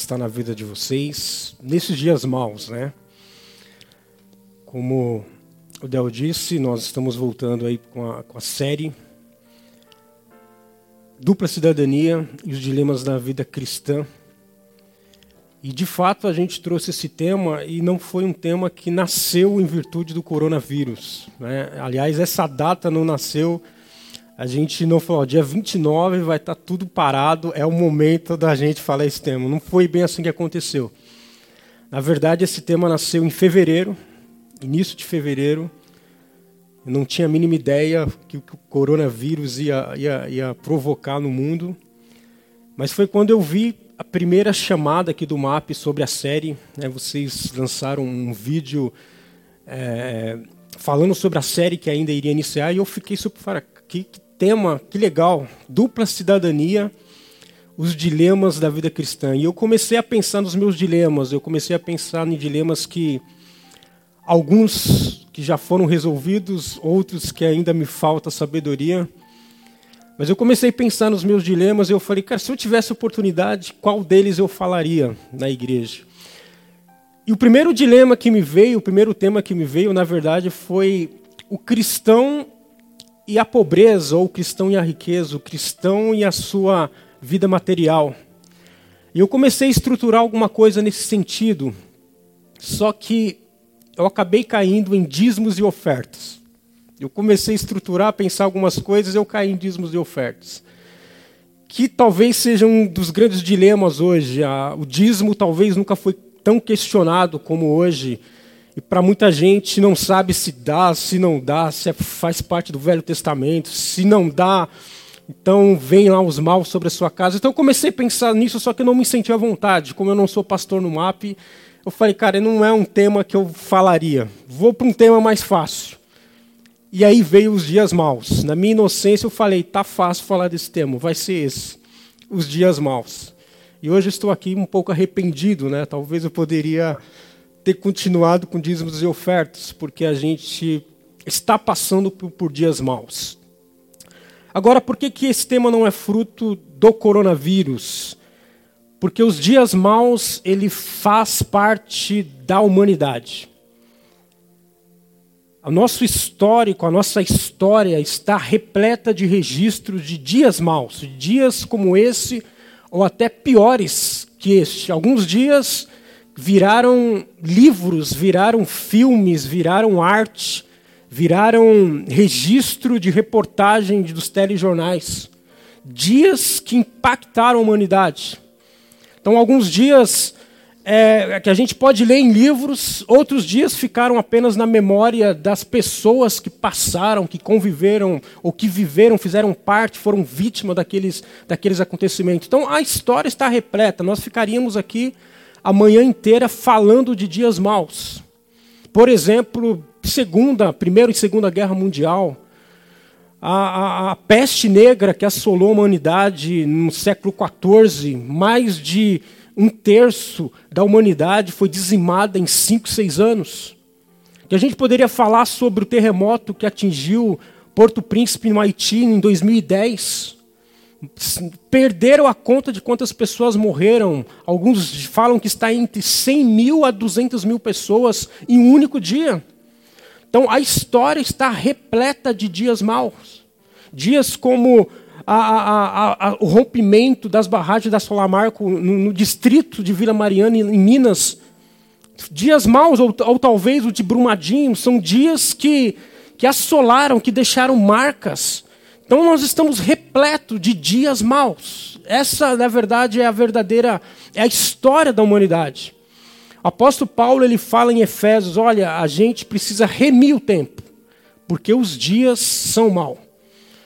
está na vida de vocês nesses dias maus, né? Como o Del disse, nós estamos voltando aí com a, com a série Dupla Cidadania e os Dilemas da Vida Cristã. E de fato a gente trouxe esse tema e não foi um tema que nasceu em virtude do coronavírus. Né? Aliás, essa data não nasceu a gente não falou, dia 29 vai estar tá tudo parado, é o momento da gente falar esse tema. Não foi bem assim que aconteceu. Na verdade, esse tema nasceu em fevereiro, início de fevereiro. Eu não tinha a mínima ideia que o coronavírus ia, ia, ia provocar no mundo. Mas foi quando eu vi a primeira chamada aqui do MAP sobre a série. Né, vocês lançaram um vídeo é, falando sobre a série que ainda iria iniciar e eu fiquei super. Que, que tema, que legal, dupla cidadania, os dilemas da vida cristã. E eu comecei a pensar nos meus dilemas, eu comecei a pensar em dilemas que alguns que já foram resolvidos, outros que ainda me falta sabedoria. Mas eu comecei a pensar nos meus dilemas e eu falei, cara, se eu tivesse oportunidade, qual deles eu falaria na igreja? E o primeiro dilema que me veio, o primeiro tema que me veio, na verdade, foi o cristão e a pobreza, ou o cristão e a riqueza, o cristão e a sua vida material. E eu comecei a estruturar alguma coisa nesse sentido, só que eu acabei caindo em dízimos e ofertas. Eu comecei a estruturar, a pensar algumas coisas, eu caí em dízimos e ofertas. Que talvez seja um dos grandes dilemas hoje. O dízimo talvez nunca foi tão questionado como hoje e para muita gente não sabe se dá, se não dá, se é, faz parte do Velho Testamento, se não dá, então vem lá os maus sobre a sua casa. Então eu comecei a pensar nisso, só que eu não me senti à vontade. Como eu não sou pastor no MAP, eu falei, cara, não é um tema que eu falaria. Vou para um tema mais fácil. E aí veio os dias maus. Na minha inocência eu falei, tá fácil falar desse tema, vai ser esse, os dias maus. E hoje estou aqui um pouco arrependido, né? Talvez eu poderia ter continuado com dízimos e ofertas, porque a gente está passando por, dias maus. Agora, por que, que esse tema não é fruto do coronavírus? Porque os dias maus, ele faz parte da humanidade. O nosso histórico, a nossa história está repleta de registros de dias maus, dias como esse, ou até piores que este. Alguns dias viraram livros, viraram filmes, viraram arte, viraram registro de reportagem dos telejornais. Dias que impactaram a humanidade. Então, alguns dias é, que a gente pode ler em livros, outros dias ficaram apenas na memória das pessoas que passaram, que conviveram, ou que viveram, fizeram parte, foram vítimas daqueles, daqueles acontecimentos. Então, a história está repleta. Nós ficaríamos aqui a manhã inteira falando de dias maus. Por exemplo, segunda, primeira e segunda guerra mundial, a, a, a, peste negra que assolou a humanidade no século XIV, mais de um terço da humanidade foi dizimada em cinco, seis anos. E a gente poderia falar sobre o terremoto que atingiu Porto Príncipe no Haiti em 2010 perderam a conta de quantas pessoas morreram. Alguns falam que está entre 100 mil a 200 mil pessoas em um único dia. Então a história está repleta de dias maus. Dias como a, a, a, o rompimento das barragens da Solamarco no, no, distrito de Vila Mariana, em Minas. Dias maus, ou, ou talvez o de Brumadinho, são dias que, que assolaram, que deixaram marcas então nós estamos repleto de dias maus. Essa, na verdade, é a verdadeira, é a história da humanidade. O apóstolo Paulo ele fala em Efésios, olha, a gente precisa remir o tempo, porque os dias são maus.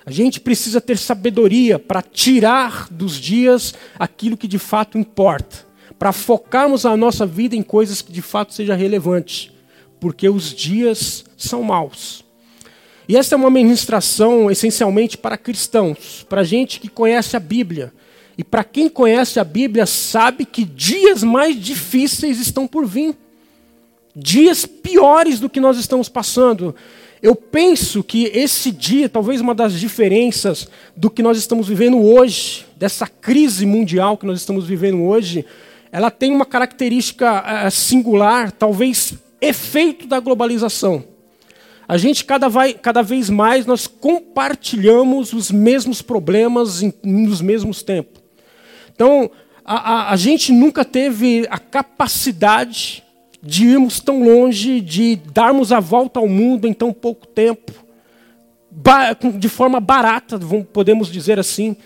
A gente precisa ter sabedoria para tirar dos dias aquilo que de fato importa, para focarmos a nossa vida em coisas que de fato sejam relevantes, porque os dias são maus. E essa é uma ministração essencialmente para cristãos, para gente que conhece a Bíblia. E para quem conhece a Bíblia sabe que dias mais difíceis estão por vir. Dias piores do que nós estamos passando. Eu penso que esse dia, talvez uma das diferenças do que nós estamos vivendo hoje, dessa crise mundial que nós estamos vivendo hoje, ela tem uma característica uh, singular, talvez efeito da globalização. A gente cada, vai, cada vez mais nós compartilhamos os mesmos problemas em, nos mesmos tempos. Então, a, a, a gente nunca teve a capacidade de irmos tão longe, de darmos a volta ao mundo em tão pouco tempo, de forma barata, podemos dizer assim.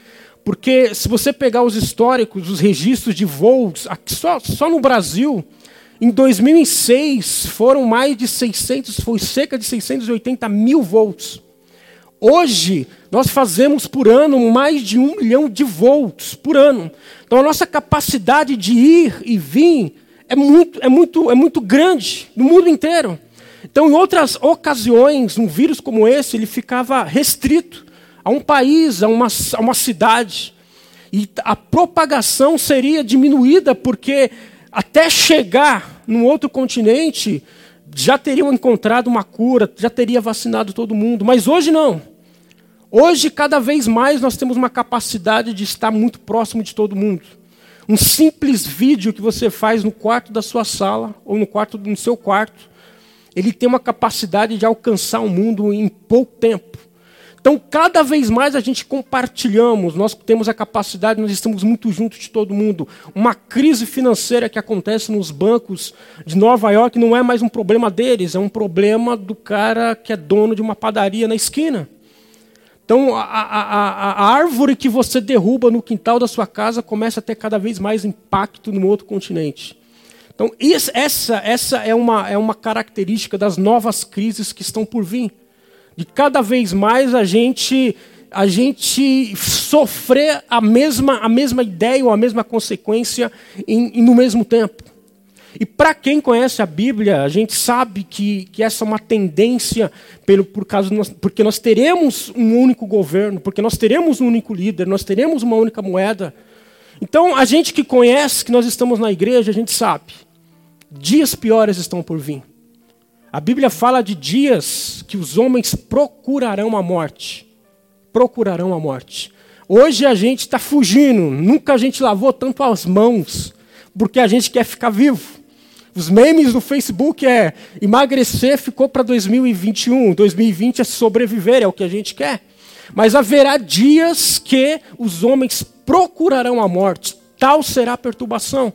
Porque se você pegar os históricos, os registros de voos, só, só no Brasil, em 2006 foram mais de 600, foi cerca de 680 mil voos. Hoje, nós fazemos por ano mais de um milhão de voos por ano. Então, a nossa capacidade de ir e vir é muito, é muito, é muito grande no mundo inteiro. Então, em outras ocasiões, um vírus como esse, ele ficava restrito a um país, a uma, a uma cidade. E a propagação seria diminuída, porque até chegar num outro continente, já teriam encontrado uma cura, já teria vacinado todo mundo. Mas hoje não. Hoje, cada vez mais, nós temos uma capacidade de estar muito próximo de todo mundo. Um simples vídeo que você faz no quarto da sua sala ou no quarto no seu quarto, ele tem uma capacidade de alcançar o mundo em pouco tempo. Então, cada vez mais a gente compartilhamos, nós temos a capacidade, nós estamos muito juntos de todo mundo. Uma crise financeira que acontece nos bancos de Nova York não é mais um problema deles, é um problema do cara que é dono de uma padaria na esquina. Então, a, a, a, a árvore que você derruba no quintal da sua casa começa a ter cada vez mais impacto no outro continente. Então, essa, essa é, uma, é uma característica das novas crises que estão por vir de cada vez mais a gente a gente sofrer a mesma, a mesma ideia ou a mesma consequência em, em no mesmo tempo. E para quem conhece a Bíblia, a gente sabe que, que essa é uma tendência, pelo, por causa nós, porque nós teremos um único governo, porque nós teremos um único líder, nós teremos uma única moeda. Então, a gente que conhece que nós estamos na igreja, a gente sabe, dias piores estão por vir. A Bíblia fala de dias que os homens procurarão a morte. Procurarão a morte. Hoje a gente está fugindo, nunca a gente lavou tanto as mãos, porque a gente quer ficar vivo. Os memes no Facebook é emagrecer ficou para 2021, 2020 é sobreviver, é o que a gente quer. Mas haverá dias que os homens procurarão a morte, tal será a perturbação.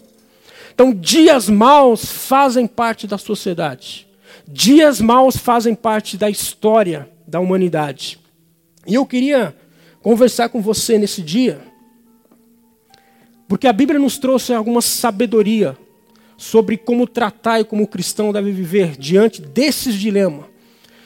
Então, dias maus fazem parte da sociedade. Dias maus fazem parte da história da humanidade. E eu queria conversar com você nesse dia, porque a Bíblia nos trouxe alguma sabedoria sobre como tratar e como o cristão deve viver diante desses dilemas,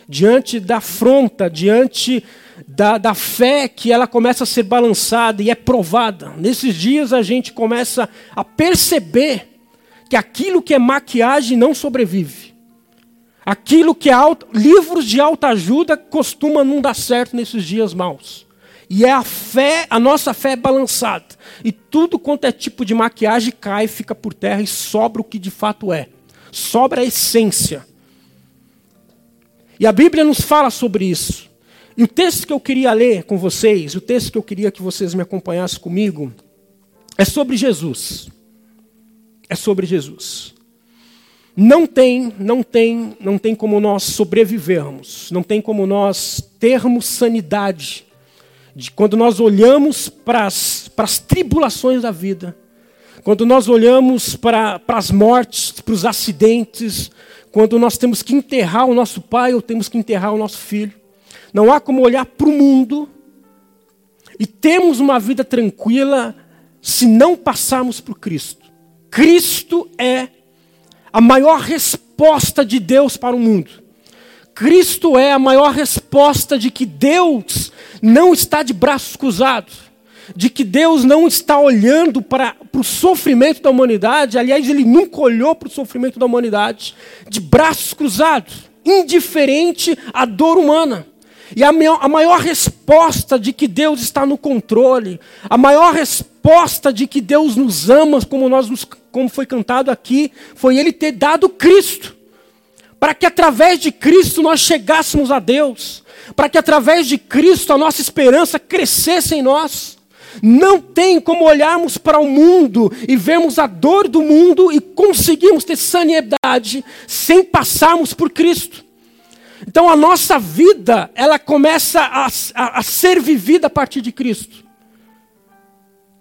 diante da afronta, diante da, da fé que ela começa a ser balançada e é provada. Nesses dias a gente começa a perceber que aquilo que é maquiagem não sobrevive. Aquilo que é alto, livros de alta ajuda costuma não dar certo nesses dias maus. E é a fé, a nossa fé é balançada. E tudo quanto é tipo de maquiagem cai, fica por terra e sobra o que de fato é. Sobra a essência. E a Bíblia nos fala sobre isso. E o texto que eu queria ler com vocês, o texto que eu queria que vocês me acompanhassem comigo, é sobre Jesus. É sobre Jesus. Não tem, não tem, não tem como nós sobrevivermos, não tem como nós termos sanidade de quando nós olhamos para as, tribulações da vida, quando nós olhamos para, as mortes, para os acidentes, quando nós temos que enterrar o nosso pai ou temos que enterrar o nosso filho. Não há como olhar para o mundo e termos uma vida tranquila se não passarmos por Cristo. Cristo é a maior resposta de Deus para o mundo. Cristo é a maior resposta de que Deus não está de braços cruzados, de que Deus não está olhando para, para o sofrimento da humanidade, aliás, ele nunca olhou para o sofrimento da humanidade de braços cruzados, indiferente à dor humana. E a maior, a maior resposta de que Deus está no controle, a maior resposta de que Deus nos ama, como, nós nos, como foi cantado aqui, foi Ele ter dado Cristo. Para que através de Cristo nós chegássemos a Deus. Para que através de Cristo a nossa esperança crescesse em nós. Não tem como olharmos para o mundo e vermos a dor do mundo e conseguirmos ter sanidade sem passarmos por Cristo. Então a nossa vida, ela começa a, a, a ser vivida a partir de Cristo.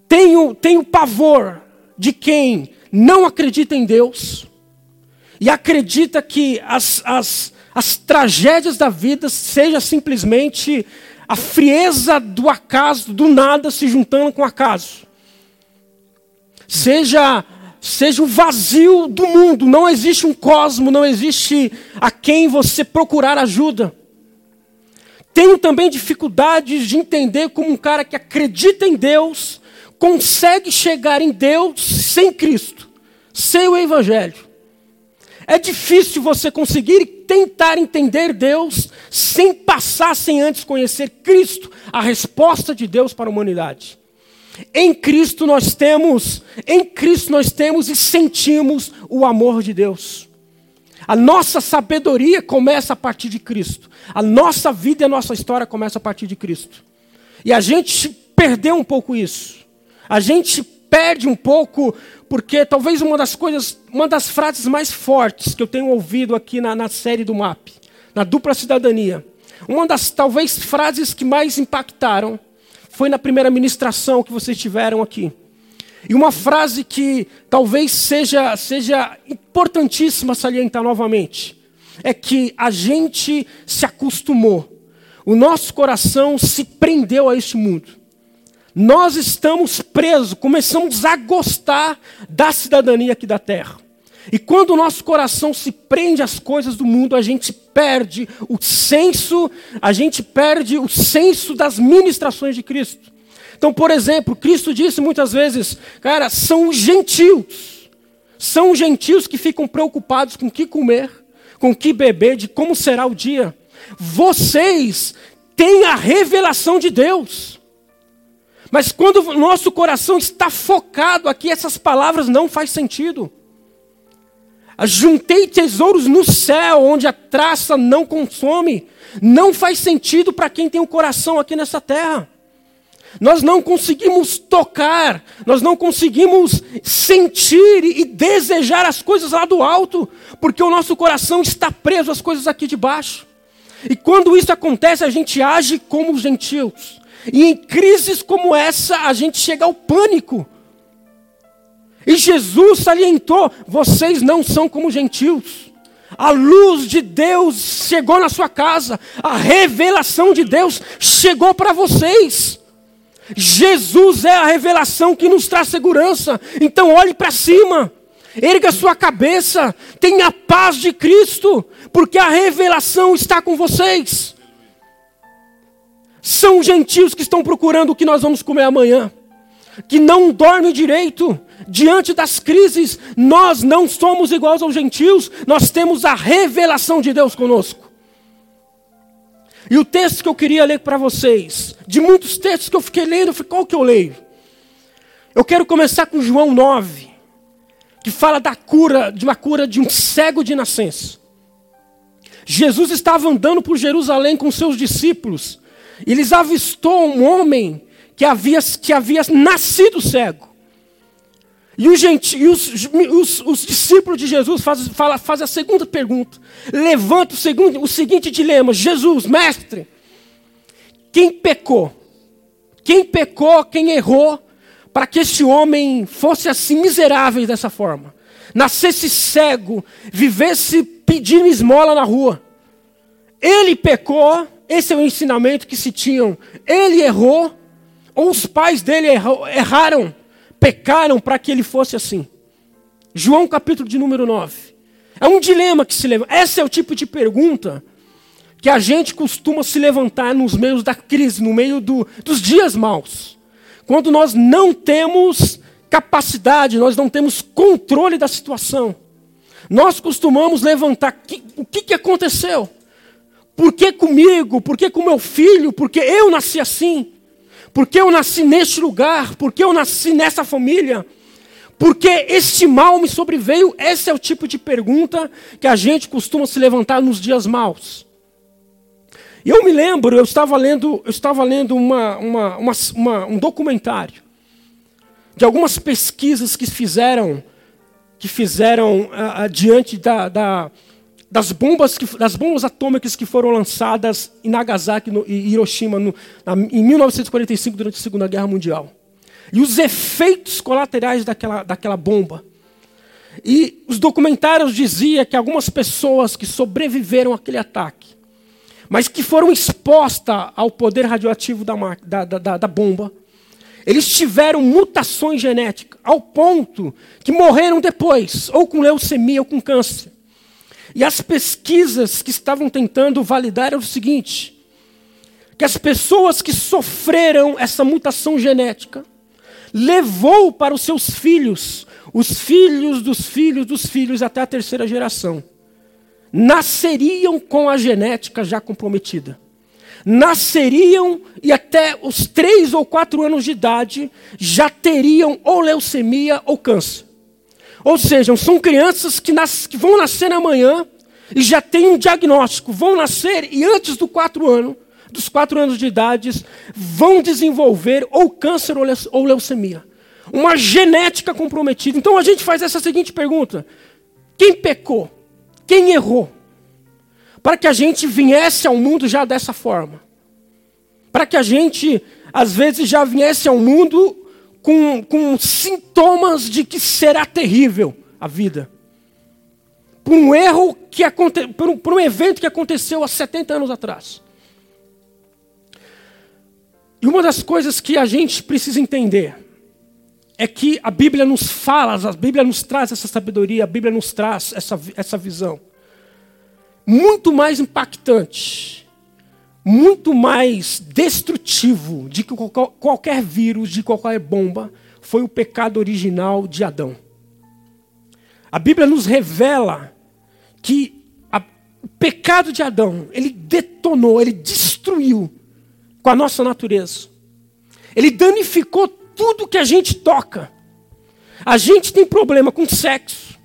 Tenho, tenho pavor de quem não acredita em Deus e acredita que as, as, as tragédias da vida seja simplesmente a frieza do acaso, do nada se juntando com o acaso. Seja seja o vazio do mundo, não existe um cosmo, não existe a quem você procurar ajuda. Tenho também dificuldades de entender como um cara que acredita em Deus consegue chegar em Deus sem Cristo, sem o Evangelho. É difícil você conseguir tentar entender Deus sem passar, sem antes conhecer Cristo, a resposta de Deus para a humanidade. Em Cristo nós temos, em Cristo nós temos e sentimos o amor de Deus. A nossa sabedoria começa a partir de Cristo. A nossa vida e a nossa história começa a partir de Cristo. E a gente perdeu um pouco isso. A gente perde um pouco porque talvez uma das coisas, uma das frases mais fortes que eu tenho ouvido aqui na, na série do MAP, na dupla cidadania, uma das talvez frases que mais impactaram foi na primeira ministração que vocês tiveram aqui. E uma frase que talvez seja, seja importantíssima salientar novamente é que a gente se acostumou, o nosso coração se prendeu a este mundo. Nós estamos presos, começamos a gostar da cidadania aqui da terra. E quando o nosso coração se prende às coisas do mundo, a gente perde o senso, a gente perde o senso das ministrações de Cristo. Então, por exemplo, Cristo disse muitas vezes, cara, são os gentios. São os gentios que ficam preocupados com o que comer, com o que beber, de como será o dia. Vocês têm a revelação de Deus. Mas quando o nosso coração está focado aqui, essas palavras não faz sentido. Juntei tesouros no céu, onde a traça não consome. Não faz sentido para quem tem o um coração aqui nessa terra. Nós não conseguimos tocar, nós não conseguimos sentir e desejar as coisas lá do alto, porque o nosso coração está preso às coisas aqui de baixo. E quando isso acontece, a gente age como os gentios. E em crises como essa, a gente chega ao pânico. E Jesus salientou: vocês não são como gentios. A luz de Deus chegou na sua casa, a revelação de Deus chegou para vocês. Jesus é a revelação que nos traz segurança. Então olhe para cima, erga sua cabeça, tenha a paz de Cristo, porque a revelação está com vocês. São gentios que estão procurando o que nós vamos comer amanhã, que não dormem direito. Diante das crises, nós não somos iguais aos gentios, nós temos a revelação de Deus conosco. E o texto que eu queria ler para vocês, de muitos textos que eu fiquei lendo, qual que eu leio? Eu quero começar com João 9, que fala da cura, de uma cura de um cego de nascença. Jesus estava andando por Jerusalém com seus discípulos, eles avistou um homem que havia, que havia nascido cego. E, os, os, os, discípulos de Jesus fazem faz, a segunda pergunta. Levanta o, segundo, o seguinte dilema: Jesus, mestre, quem pecou? Quem pecou, quem errou, para que esse homem fosse assim miserável dessa forma? Nascesse cego, vivesse pedindo esmola na rua. Ele pecou esse é o ensinamento que se tinham. Ele errou, ou os pais dele erraram, pecaram para que ele fosse assim. João capítulo de número 9. É um dilema que se levanta. Esse é o tipo de pergunta que a gente costuma se levantar nos meios da crise, no meio do, dos dias maus. Quando nós não temos capacidade, nós não temos controle da situação. Nós costumamos levantar que, o que, que aconteceu? Por que comigo? Por que com meu filho? Porque eu nasci assim? Porque eu nasci neste lugar? Porque eu nasci nessa família? Porque este mal me sobreveio? Esse é o tipo de pergunta que a gente costuma se levantar nos dias maus. E eu me lembro, eu estava lendo, eu estava lendo uma, uma, uma, um documentário de algumas pesquisas que fizeram, que fizeram uh, diante da, da, das, bombas que, das bombas atômicas que foram lançadas em Nagasaki no, e Hiroshima no, na, em 1945 durante a Segunda Guerra Mundial e os efeitos colaterais daquela, daquela bomba. E os documentários diziam que algumas pessoas que sobreviveram àquele ataque mas que foram expostas ao poder radioativo da, da, da, da bomba, eles tiveram mutações genéticas, ao ponto que morreram depois, ou com leucemia ou com câncer. E as pesquisas que estavam tentando validar era o seguinte: que as pessoas que sofreram essa mutação genética levou para os seus filhos, os filhos dos filhos dos filhos até a terceira geração nasceriam com a genética já comprometida. Nasceriam e até os três ou quatro anos de idade já teriam ou leucemia ou câncer. Ou seja, são crianças que, nas, que vão nascer amanhã e já têm um diagnóstico, vão nascer e antes do quatro ano, dos quatro anos de idade vão desenvolver ou câncer ou leucemia. Uma genética comprometida. Então a gente faz essa seguinte pergunta: quem pecou? Quem errou? Para que a gente viesse ao mundo já dessa forma. Para que a gente, às vezes, já viesse ao mundo com, com sintomas de que será terrível a vida. Por um erro que aconteceu, por, um, por um evento que aconteceu há 70 anos atrás. E uma das coisas que a gente precisa entender é que a Bíblia nos fala, a Bíblia nos traz essa sabedoria, a Bíblia nos traz essa, essa visão. Muito mais impactante, muito mais destrutivo de que qualquer vírus, de qualquer bomba, foi o pecado original de Adão. A Bíblia nos revela que a, o pecado de Adão, ele detonou, ele destruiu com a nossa natureza. Ele danificou tudo que a gente toca. A gente tem problema com sexo,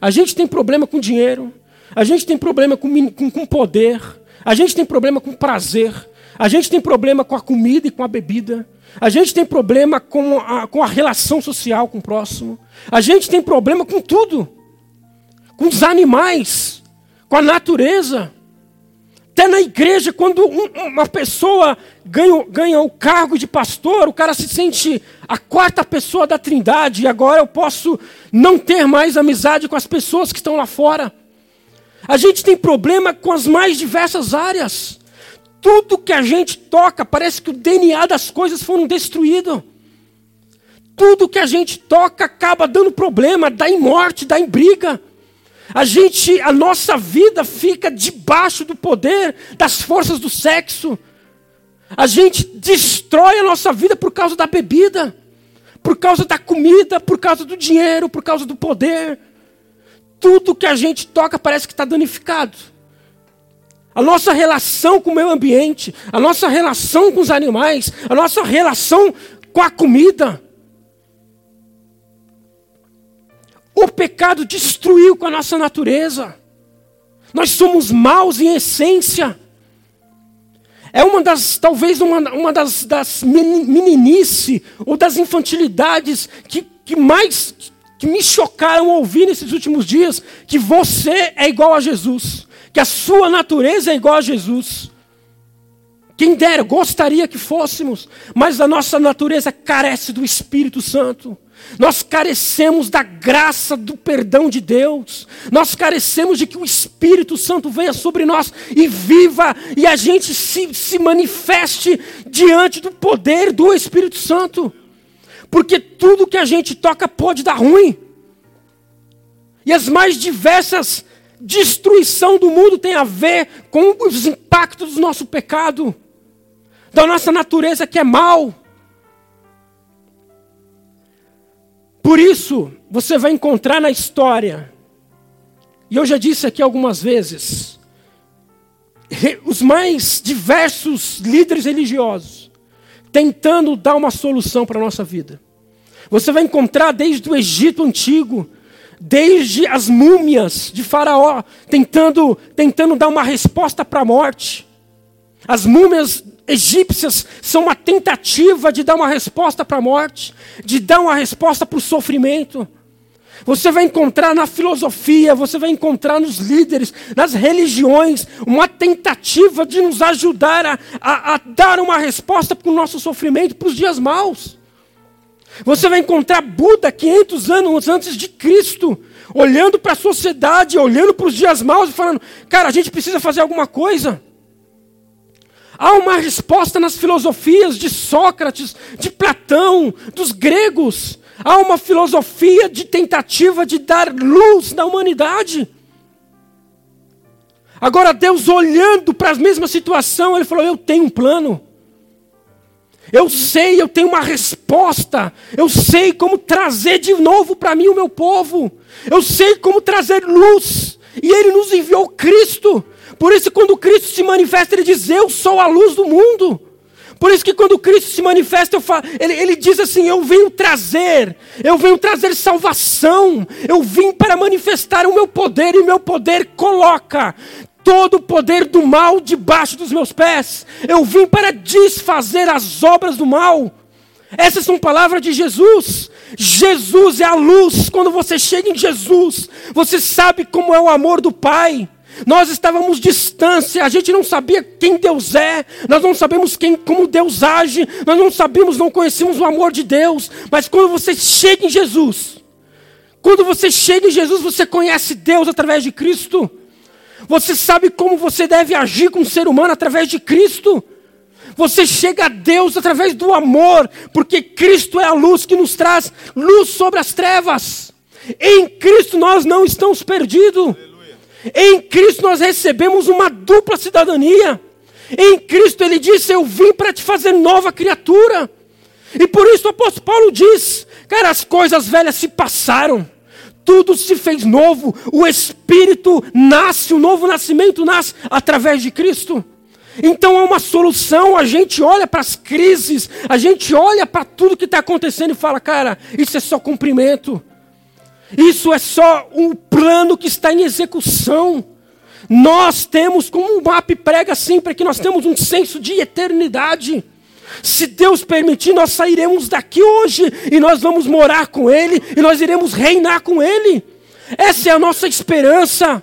a gente tem problema com dinheiro, a gente tem problema com, com, com poder, a gente tem problema com prazer, a gente tem problema com a comida e com a bebida, a gente tem problema com a, com a relação social com o próximo, a gente tem problema com tudo, com os animais, com a natureza. Até na igreja, quando uma pessoa ganha, ganha o cargo de pastor, o cara se sente a quarta pessoa da trindade, e agora eu posso não ter mais amizade com as pessoas que estão lá fora. A gente tem problema com as mais diversas áreas. Tudo que a gente toca, parece que o DNA das coisas foram destruído. Tudo que a gente toca acaba dando problema, dá em morte, dá em briga. A gente, a nossa vida fica debaixo do poder das forças do sexo. A gente destrói a nossa vida por causa da bebida, por causa da comida, por causa do dinheiro, por causa do poder. Tudo que a gente toca parece que está danificado. A nossa relação com o meio ambiente, a nossa relação com os animais, a nossa relação com a comida. O pecado destruiu com a nossa natureza. Nós somos maus em essência. É uma das, talvez uma, uma das, das meninice ou das infantilidades que, que mais que me chocaram ouvir nesses últimos dias, que você é igual a Jesus, que a sua natureza é igual a Jesus. Quem dera, gostaria que fôssemos, mas a nossa natureza carece do Espírito Santo. Nós carecemos da graça do perdão de Deus. Nós carecemos de que o Espírito Santo venha sobre nós e viva e a gente se, se manifeste diante do poder do Espírito Santo. Porque tudo que a gente toca pode dar ruim. E as mais diversas destruição do mundo tem a ver com os impactos do nosso pecado, da nossa natureza que é mal. Por isso, você vai encontrar na história, e eu já disse aqui algumas vezes, os mais diversos líderes religiosos tentando dar uma solução para a nossa vida. Você vai encontrar desde o Egito antigo, desde as múmias de Faraó, tentando, tentando dar uma resposta para a morte. As múmias egípcias são uma tentativa de dar uma resposta para a morte, de dar uma resposta para o sofrimento. Você vai encontrar na filosofia, você vai encontrar nos líderes, nas religiões, uma tentativa de nos ajudar a, a, a dar uma resposta para o nosso sofrimento, para os dias maus. Você vai encontrar Buda 500 anos antes de Cristo, olhando para a sociedade, olhando para os dias maus e falando: cara, a gente precisa fazer alguma coisa. Há uma resposta nas filosofias de Sócrates, de Platão, dos gregos. Há uma filosofia de tentativa de dar luz na humanidade. Agora, Deus olhando para a mesma situação, Ele falou: Eu tenho um plano. Eu sei, eu tenho uma resposta. Eu sei como trazer de novo para mim o meu povo. Eu sei como trazer luz. E Ele nos enviou Cristo. Por isso, quando Cristo se manifesta, Ele diz: Eu sou a luz do mundo. Por isso que quando Cristo se manifesta, falo, ele, ele diz assim: Eu venho trazer, eu venho trazer salvação, eu vim para manifestar o meu poder, e o meu poder coloca todo o poder do mal debaixo dos meus pés. Eu vim para desfazer as obras do mal. Essas são palavras de Jesus. Jesus é a luz. Quando você chega em Jesus, você sabe como é o amor do Pai. Nós estávamos distância, a gente não sabia quem Deus é, nós não sabemos quem, como Deus age, nós não sabíamos, não conhecíamos o amor de Deus, mas quando você chega em Jesus, quando você chega em Jesus, você conhece Deus através de Cristo, você sabe como você deve agir com o ser humano através de Cristo, você chega a Deus através do amor, porque Cristo é a luz que nos traz luz sobre as trevas, em Cristo nós não estamos perdidos. Em Cristo nós recebemos uma dupla cidadania. Em Cristo ele disse: Eu vim para te fazer nova criatura. E por isso o apóstolo Paulo diz: Cara, as coisas velhas se passaram, tudo se fez novo, o Espírito nasce, o novo nascimento nasce através de Cristo. Então é uma solução, a gente olha para as crises, a gente olha para tudo que está acontecendo e fala, cara, isso é só cumprimento. Isso é só um plano que está em execução. Nós temos, como o MAP prega sempre, que nós temos um senso de eternidade. Se Deus permitir, nós sairemos daqui hoje e nós vamos morar com Ele e nós iremos reinar com Ele. Essa é a nossa esperança.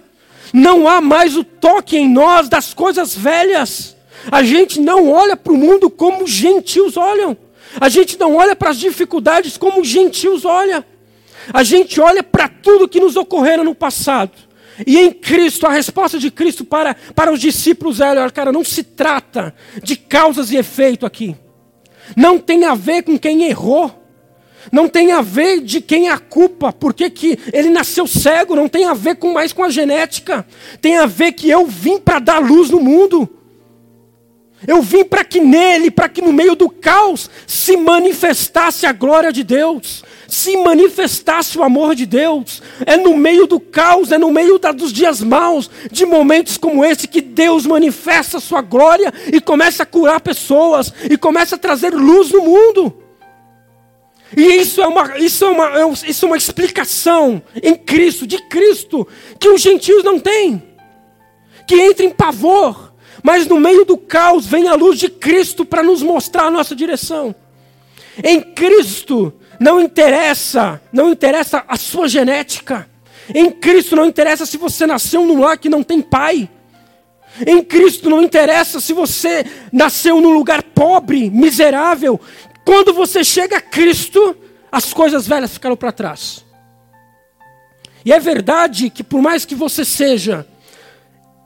Não há mais o toque em nós das coisas velhas. A gente não olha para o mundo como os gentios olham. A gente não olha para as dificuldades como os gentios olham. A gente olha para tudo que nos ocorreu no passado. E em Cristo, a resposta de Cristo para, para os discípulos é: olha, cara, não se trata de causas e efeito aqui. Não tem a ver com quem errou. Não tem a ver de quem é a culpa, porque que ele nasceu cego, não tem a ver com mais com a genética. Tem a ver que eu vim para dar luz no mundo. Eu vim para que nele, para que no meio do caos se manifestasse a glória de Deus se manifestasse o amor de Deus. É no meio do caos, é no meio da, dos dias maus, de momentos como esse, que Deus manifesta a sua glória e começa a curar pessoas, e começa a trazer luz no mundo. E isso é uma, isso é uma, é isso é uma explicação em Cristo, de Cristo, que os gentios não têm, que entra em pavor, mas no meio do caos vem a luz de Cristo para nos mostrar a nossa direção. Em Cristo não interessa, não interessa a sua genética. Em Cristo não interessa se você nasceu num lar que não tem pai. Em Cristo não interessa se você nasceu num lugar pobre, miserável. Quando você chega a Cristo, as coisas velhas ficaram para trás. E é verdade que por mais que você seja,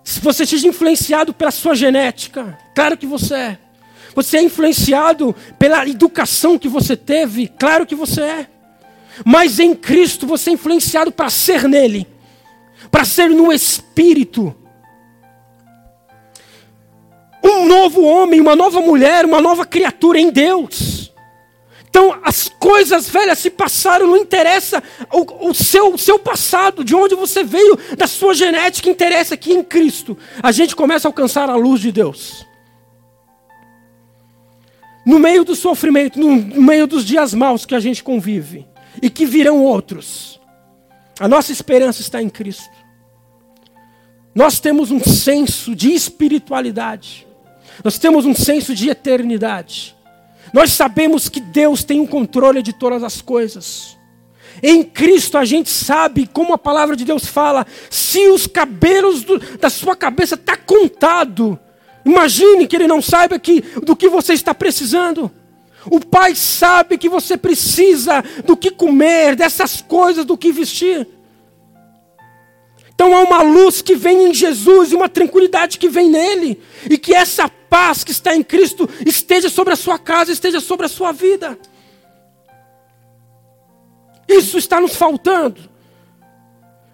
se você seja influenciado pela sua genética, claro que você é. Você é influenciado pela educação que você teve? Claro que você é. Mas em Cristo você é influenciado para ser nele, para ser no Espírito. Um novo homem, uma nova mulher, uma nova criatura em Deus. Então as coisas velhas se passaram, não interessa o, o, seu, o seu passado, de onde você veio, da sua genética, interessa que em Cristo a gente começa a alcançar a luz de Deus no meio do sofrimento, no meio dos dias maus que a gente convive, e que virão outros, a nossa esperança está em Cristo. Nós temos um senso de espiritualidade. Nós temos um senso de eternidade. Nós sabemos que Deus tem o um controle de todas as coisas. Em Cristo a gente sabe, como a palavra de Deus fala, se os cabelos do, da sua cabeça está contado. Imagine que ele não saiba que, do que você está precisando. O Pai sabe que você precisa do que comer, dessas coisas, do que vestir. Então há uma luz que vem em Jesus e uma tranquilidade que vem nele. E que essa paz que está em Cristo esteja sobre a sua casa, esteja sobre a sua vida. Isso está nos faltando.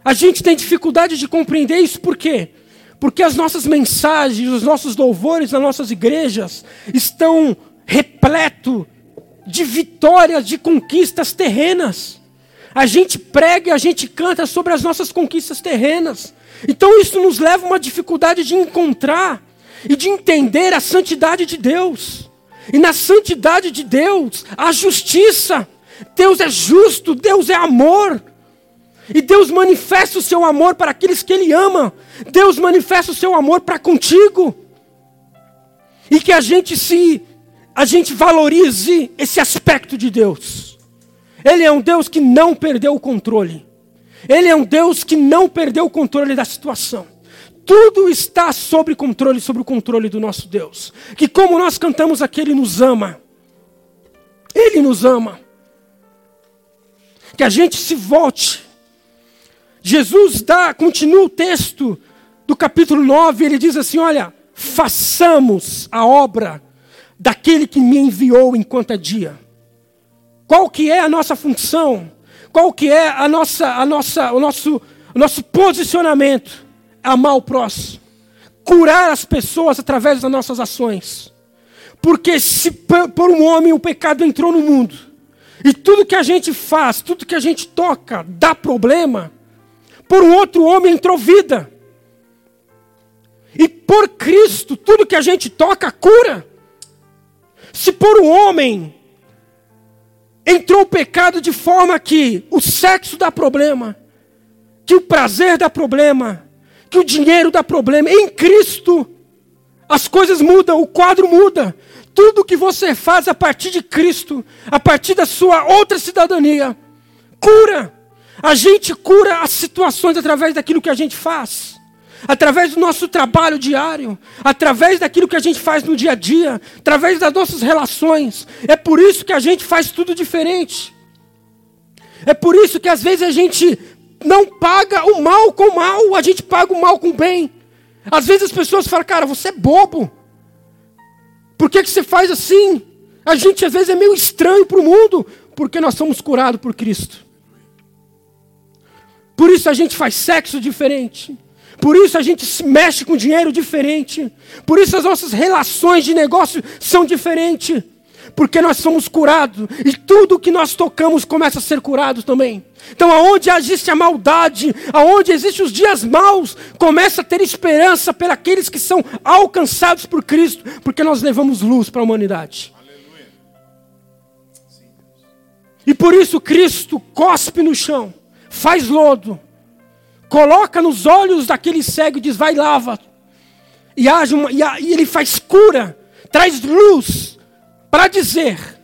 A gente tem dificuldade de compreender isso por quê? Porque as nossas mensagens, os nossos louvores nas nossas igrejas estão repleto de vitórias, de conquistas terrenas. A gente prega e a gente canta sobre as nossas conquistas terrenas. Então isso nos leva a uma dificuldade de encontrar e de entender a santidade de Deus. E na santidade de Deus, a justiça. Deus é justo, Deus é amor. E Deus manifesta o seu amor para aqueles que Ele ama. Deus manifesta o seu amor para contigo. E que a gente se a gente valorize esse aspecto de Deus. Ele é um Deus que não perdeu o controle. Ele é um Deus que não perdeu o controle da situação. Tudo está sob controle, sob o controle do nosso Deus. Que como nós cantamos aqui, Ele nos ama. Ele nos ama. Que a gente se volte. Jesus dá, continua o texto do capítulo 9, ele diz assim: olha, façamos a obra daquele que me enviou enquanto é dia. Qual que é a nossa função? Qual que é a nossa, a nossa, o, nosso, o nosso posicionamento? Amar o próximo. Curar as pessoas através das nossas ações. Porque se por um homem o pecado entrou no mundo, e tudo que a gente faz, tudo que a gente toca dá problema, por um outro homem entrou vida. E por Cristo, tudo que a gente toca cura. Se por um homem entrou o pecado de forma que o sexo dá problema, que o prazer dá problema, que o dinheiro dá problema, em Cristo as coisas mudam, o quadro muda. Tudo que você faz a partir de Cristo, a partir da sua outra cidadania, cura. A gente cura as situações através daquilo que a gente faz através do nosso trabalho diário, através daquilo que a gente faz no dia a dia, através das nossas relações. É por isso que a gente faz tudo diferente. É por isso que às vezes a gente não paga o mal com o mal, a gente paga o mal com o bem. Às vezes as pessoas falam, cara, você é bobo. Por que, que você faz assim? A gente às vezes é meio estranho para o mundo, porque nós somos curados por Cristo. Por isso a gente faz sexo diferente. Por isso a gente se mexe com dinheiro diferente. Por isso as nossas relações de negócio são diferentes. Porque nós somos curados. E tudo que nós tocamos começa a ser curado também. Então, aonde existe a maldade, aonde existem os dias maus, começa a ter esperança para aqueles que são alcançados por Cristo, porque nós levamos luz para a humanidade. E por isso Cristo cospe no chão, faz lodo, coloca nos olhos daquele cego e diz: vai lava. E, uma, e, a, e ele faz cura, traz luz para dizer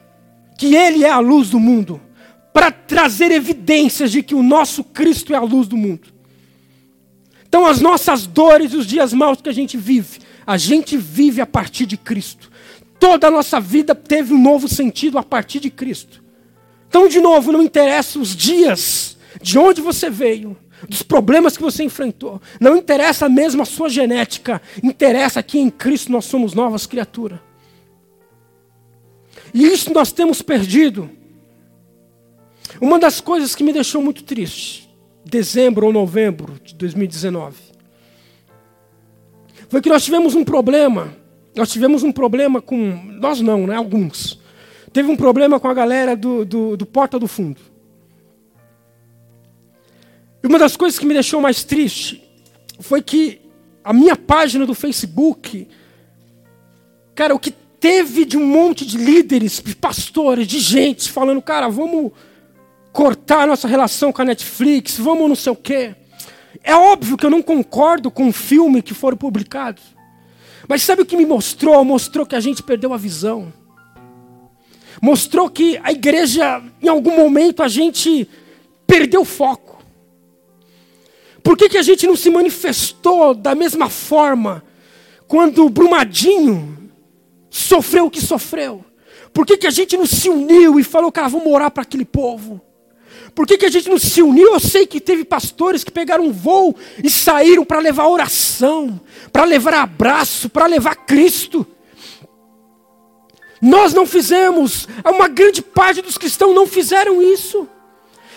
que ele é a luz do mundo, para trazer evidências de que o nosso Cristo é a luz do mundo. Então, as nossas dores e os dias maus que a gente vive, a gente vive a partir de Cristo. Toda a nossa vida teve um novo sentido a partir de Cristo. Então, de novo, não interessa os dias, de onde você veio, dos problemas que você enfrentou. Não interessa mesmo a sua genética, interessa que em Cristo nós somos novas criaturas. E isso nós temos perdido. Uma das coisas que me deixou muito triste, dezembro ou novembro de 2019, foi que nós tivemos um problema. Nós tivemos um problema com. Nós não, né? Alguns. Teve um problema com a galera do, do, do Porta do Fundo. E uma das coisas que me deixou mais triste foi que a minha página do Facebook, cara, o que teve de um monte de líderes, de pastores, de gente falando, cara, vamos cortar nossa relação com a Netflix, vamos não sei o quê. É óbvio que eu não concordo com o filme que foram publicados. Mas sabe o que me mostrou? Mostrou que a gente perdeu a visão. Mostrou que a igreja, em algum momento, a gente perdeu o foco. Por que, que a gente não se manifestou da mesma forma quando Brumadinho sofreu o que sofreu? Por que, que a gente não se uniu e falou, cara, vamos orar para aquele povo? Por que, que a gente não se uniu? Eu sei que teve pastores que pegaram um voo e saíram para levar oração, para levar abraço, para levar Cristo. Nós não fizemos, uma grande parte dos cristãos não fizeram isso.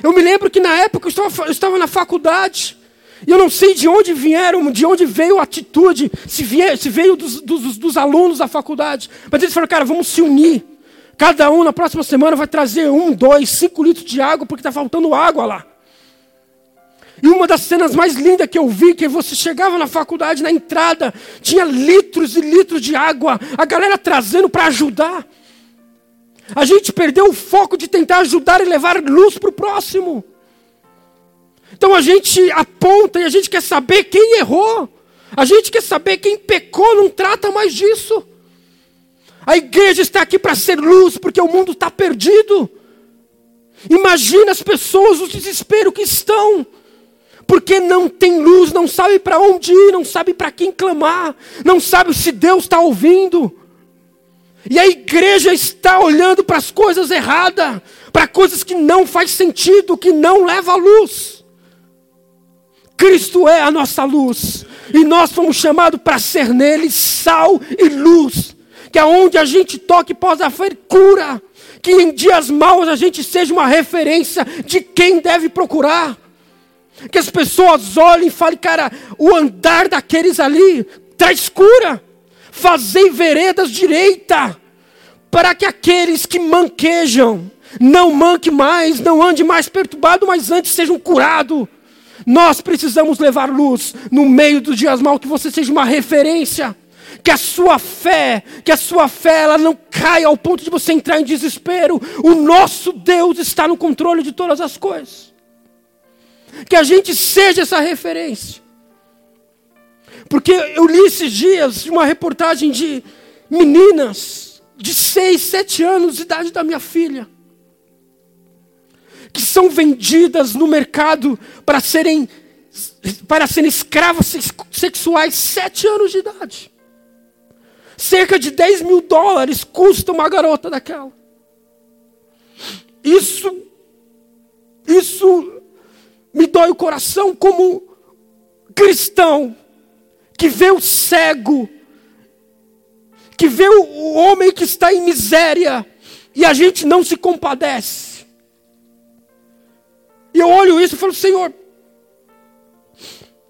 Eu me lembro que na época eu estava, eu estava na faculdade, e eu não sei de onde vieram, de onde veio a atitude, se, vier, se veio dos, dos, dos alunos da faculdade, mas eles falaram, cara, vamos se unir. Cada um na próxima semana vai trazer um, dois, cinco litros de água, porque está faltando água lá. E uma das cenas mais lindas que eu vi, que você chegava na faculdade, na entrada, tinha litros e litros de água, a galera trazendo para ajudar. A gente perdeu o foco de tentar ajudar e levar luz para o próximo. Então a gente aponta e a gente quer saber quem errou. A gente quer saber quem pecou, não trata mais disso. A igreja está aqui para ser luz, porque o mundo está perdido. Imagina as pessoas, o desespero que estão, porque não tem luz, não sabe para onde ir, não sabe para quem clamar, não sabe se Deus está ouvindo. E a igreja está olhando para as coisas erradas, para coisas que não faz sentido, que não leva a luz. Cristo é a nossa luz, e nós fomos chamados para ser nele sal e luz que aonde a gente toque possa haver cura, que em dias maus a gente seja uma referência de quem deve procurar. Que as pessoas olhem e falem, cara, o andar daqueles ali traz cura. Fazei veredas direita, para que aqueles que manquejam não manque mais, não ande mais perturbado, mas antes sejam curados. Nós precisamos levar luz no meio dos dias maus, que você seja uma referência que a sua fé, que a sua fé ela não caia ao ponto de você entrar em desespero. O nosso Deus está no controle de todas as coisas. Que a gente seja essa referência. Porque eu li esses dias uma reportagem de meninas de 6, 7 anos de idade da minha filha, que são vendidas no mercado para serem para serem escravas sexuais, sete anos de idade. Cerca de 10 mil dólares custa uma garota daquela. Isso, isso me dói o coração como cristão que vê o cego, que vê o homem que está em miséria e a gente não se compadece. E eu olho isso e falo, Senhor,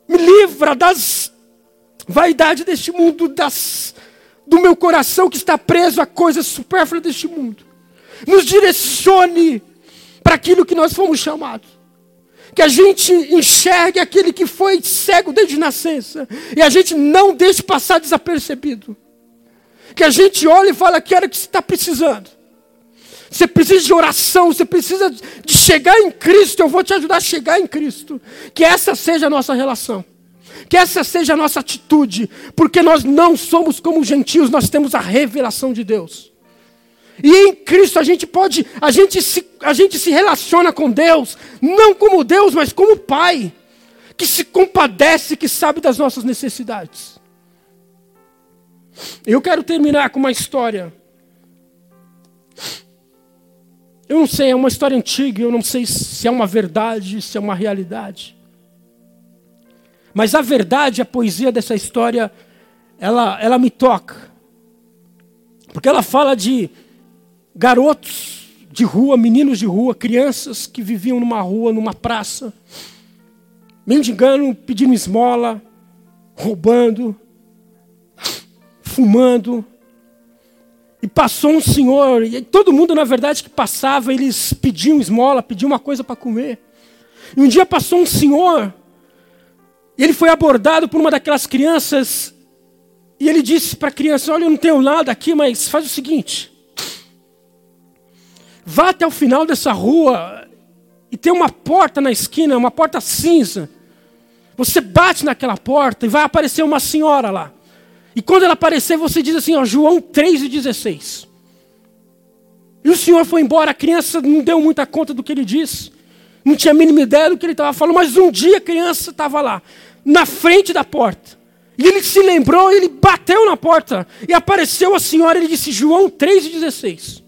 me livra das vaidades deste mundo, das do meu coração que está preso a coisas supérfluas deste mundo. Nos direcione para aquilo que nós fomos chamados. Que a gente enxergue aquele que foi cego desde nascença. E a gente não deixe passar desapercebido. Que a gente olhe e fale, quero o que está precisando. Você precisa de oração, você precisa de chegar em Cristo. Eu vou te ajudar a chegar em Cristo. Que essa seja a nossa relação. Que essa seja a nossa atitude, porque nós não somos como gentios, nós temos a revelação de Deus. E em Cristo a gente pode, a gente se, a gente se relaciona com Deus, não como Deus, mas como Pai, que se compadece, que sabe das nossas necessidades. Eu quero terminar com uma história. Eu não sei, é uma história antiga, eu não sei se é uma verdade, se é uma realidade. Mas a verdade, a poesia dessa história, ela, ela me toca. Porque ela fala de garotos de rua, meninos de rua, crianças que viviam numa rua, numa praça, mendigando, pedindo esmola, roubando, fumando. E passou um senhor, e todo mundo, na verdade, que passava, eles pediam esmola, pediam uma coisa para comer. E um dia passou um senhor e ele foi abordado por uma daquelas crianças e ele disse para a criança: Olha, eu não tenho nada aqui, mas faz o seguinte. Vá até o final dessa rua e tem uma porta na esquina, uma porta cinza. Você bate naquela porta e vai aparecer uma senhora lá. E quando ela aparecer, você diz assim, ó, João 3 e 16. E o senhor foi embora, a criança não deu muita conta do que ele disse. Não tinha a mínima ideia do que ele estava falando, mas um dia a criança estava lá, na frente da porta. E ele se lembrou, ele bateu na porta. E apareceu a senhora, ele disse, João 3,16.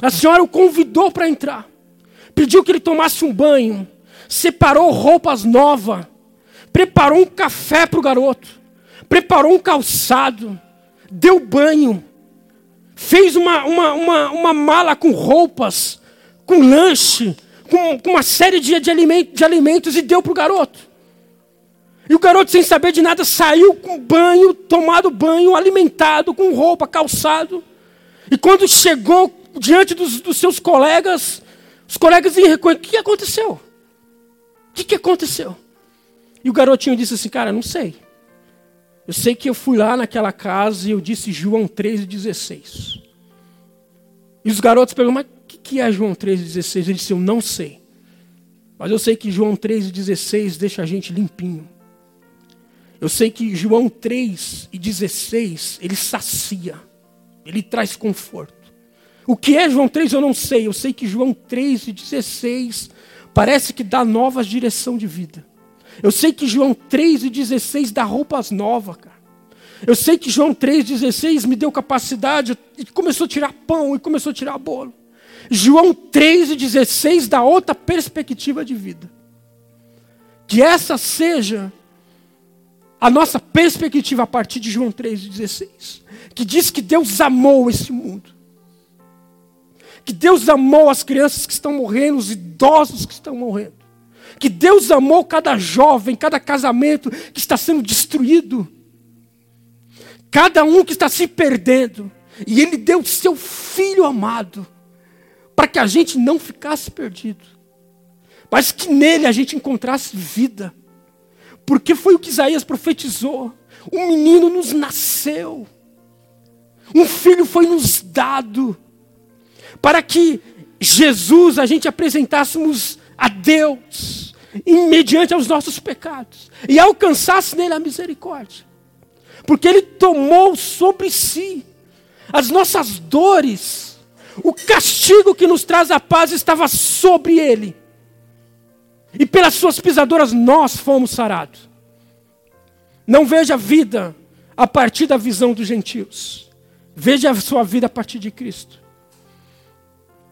A senhora o convidou para entrar. Pediu que ele tomasse um banho. Separou roupas novas. Preparou um café para o garoto. Preparou um calçado. Deu banho. Fez uma, uma, uma, uma mala com roupas. Com lanche. Com, com uma série de, de, alimentos, de alimentos e deu para o garoto. E o garoto, sem saber de nada, saiu com banho, tomado banho, alimentado, com roupa, calçado. E quando chegou diante dos, dos seus colegas, os colegas iam reconhecer: o que aconteceu? O que, que aconteceu? E o garotinho disse assim: Cara, não sei. Eu sei que eu fui lá naquela casa e eu disse João 3,16. E os garotos perguntam: Mas o que, é João 3,16? Ele disse: Eu não sei. Mas eu sei que João 3,16 deixa a gente limpinho. Eu sei que João 3 e 16, ele sacia, ele traz conforto. O que é João 3 eu não sei, eu sei que João 3 e 16 parece que dá novas direção de vida. Eu sei que João 3 e 16 dá roupas novas, cara. Eu sei que João 3,16 me deu capacidade e começou a tirar pão e começou a tirar bolo. João 3,16 dá outra perspectiva de vida. Que essa seja a nossa perspectiva a partir de João 3,16, que diz que Deus amou esse mundo, que Deus amou as crianças que estão morrendo, os idosos que estão morrendo, que Deus amou cada jovem, cada casamento que está sendo destruído, cada um que está se perdendo, e Ele deu seu Filho amado, para que a gente não ficasse perdido, mas que nele a gente encontrasse vida. Porque foi o que Isaías profetizou. Um menino nos nasceu. Um filho foi nos dado. Para que Jesus, a gente apresentássemos a Deus, mediante aos nossos pecados, e alcançasse nele a misericórdia. Porque ele tomou sobre si as nossas dores, o castigo que nos traz a paz estava sobre ele. E pelas suas pisadoras nós fomos sarados. Não veja a vida a partir da visão dos gentios. Veja a sua vida a partir de Cristo.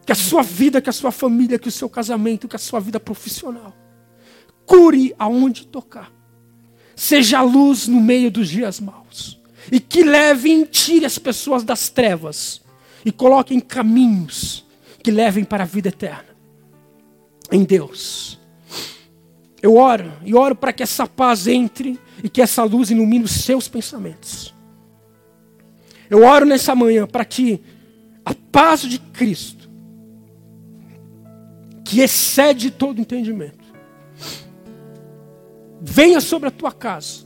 Que a sua vida, que a sua família, que o seu casamento, que a sua vida profissional cure aonde tocar. Seja luz no meio dos dias maus. E que leve e tire as pessoas das trevas e coloque em caminhos que levem para a vida eterna. Em Deus. Eu oro e oro para que essa paz entre e que essa luz ilumine os seus pensamentos. Eu oro nessa manhã para que a paz de Cristo, que excede todo entendimento, venha sobre a tua casa,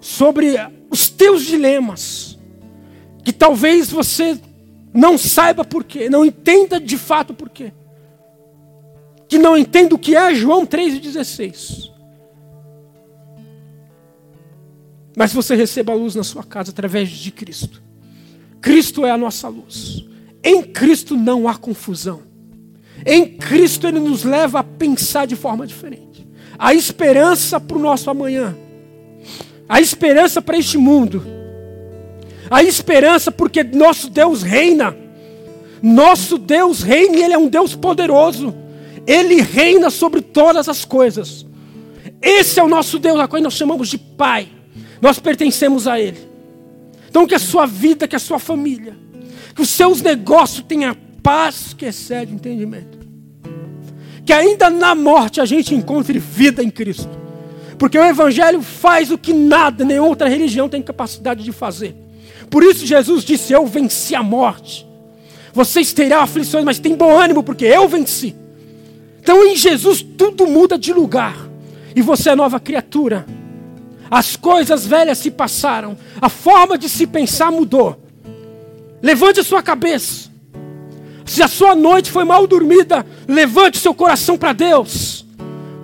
sobre os teus dilemas, que talvez você não saiba porquê, não entenda de fato porquê que não entende o que é João 3,16. Mas você receba a luz na sua casa através de Cristo. Cristo é a nossa luz. Em Cristo não há confusão. Em Cristo Ele nos leva a pensar de forma diferente. A esperança para o nosso amanhã. A esperança para este mundo. A esperança porque nosso Deus reina. Nosso Deus reina e Ele é um Deus poderoso. Ele reina sobre todas as coisas. Esse é o nosso Deus, a qual nós chamamos de Pai. Nós pertencemos a Ele. Então, que a sua vida, que a sua família, que os seus negócios tenham paz que excede entendimento. Que ainda na morte a gente encontre vida em Cristo. Porque o Evangelho faz o que nada, nem outra religião tem capacidade de fazer. Por isso Jesus disse: Eu venci a morte. Vocês terão aflições, mas tem bom ânimo, porque eu venci. Então em Jesus tudo muda de lugar. E você é nova criatura. As coisas velhas se passaram. A forma de se pensar mudou. Levante a sua cabeça. Se a sua noite foi mal dormida, levante seu coração para Deus.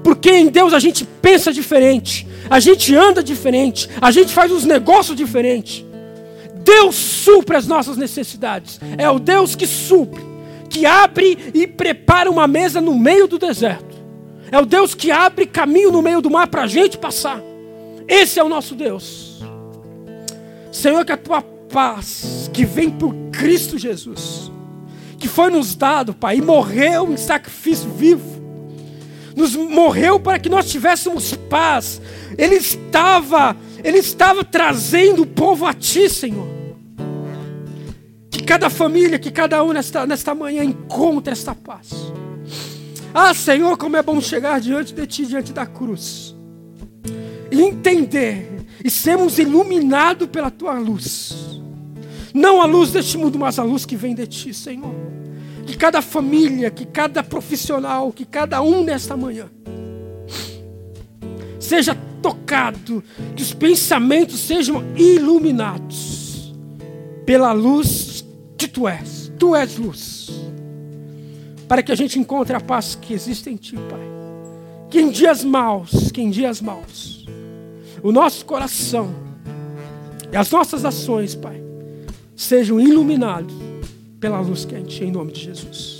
Porque em Deus a gente pensa diferente. a gente anda diferente, a gente faz os negócios diferentes. Deus supre as nossas necessidades. É o Deus que supre, que abre e prepara uma mesa no meio do deserto. É o Deus que abre caminho no meio do mar para a gente passar. Esse é o nosso Deus. Senhor, que a tua paz, que vem por Cristo Jesus, que foi nos dado, Pai, e morreu em sacrifício vivo, nos morreu para que nós tivéssemos paz. Ele estava, ele estava trazendo o povo a ti, Senhor. Que cada família, que cada um nesta, nesta manhã encontre esta paz. Ah, Senhor, como é bom chegar diante de Ti, diante da cruz. E entender e sermos iluminados pela Tua luz. Não a luz deste mundo, mas a luz que vem de Ti, Senhor. Que cada família, que cada profissional, que cada um nesta manhã seja tocado, que os pensamentos sejam iluminados pela luz que tu és. Tu és luz. Para que a gente encontre a paz que existe em ti, Pai. Que em dias maus, que em dias maus, o nosso coração e as nossas ações, Pai, sejam iluminados pela luz quente, em nome de Jesus.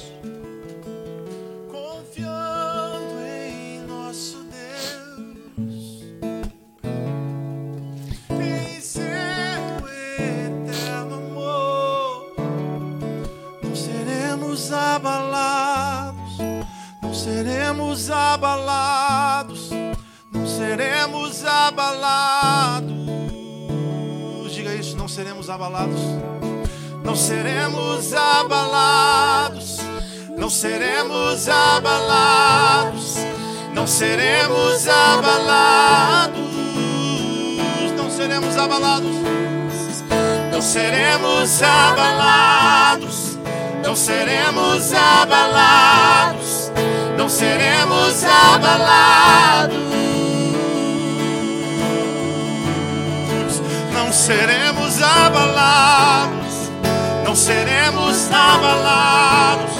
seremos abalados, não seremos abalados. Diga isso, não seremos abalados. Abalados, não seremos abalados, não seremos abalados, não seremos abalados não seremos abalados. Não seremos abalados. Não seremos abalados. Não seremos abalados.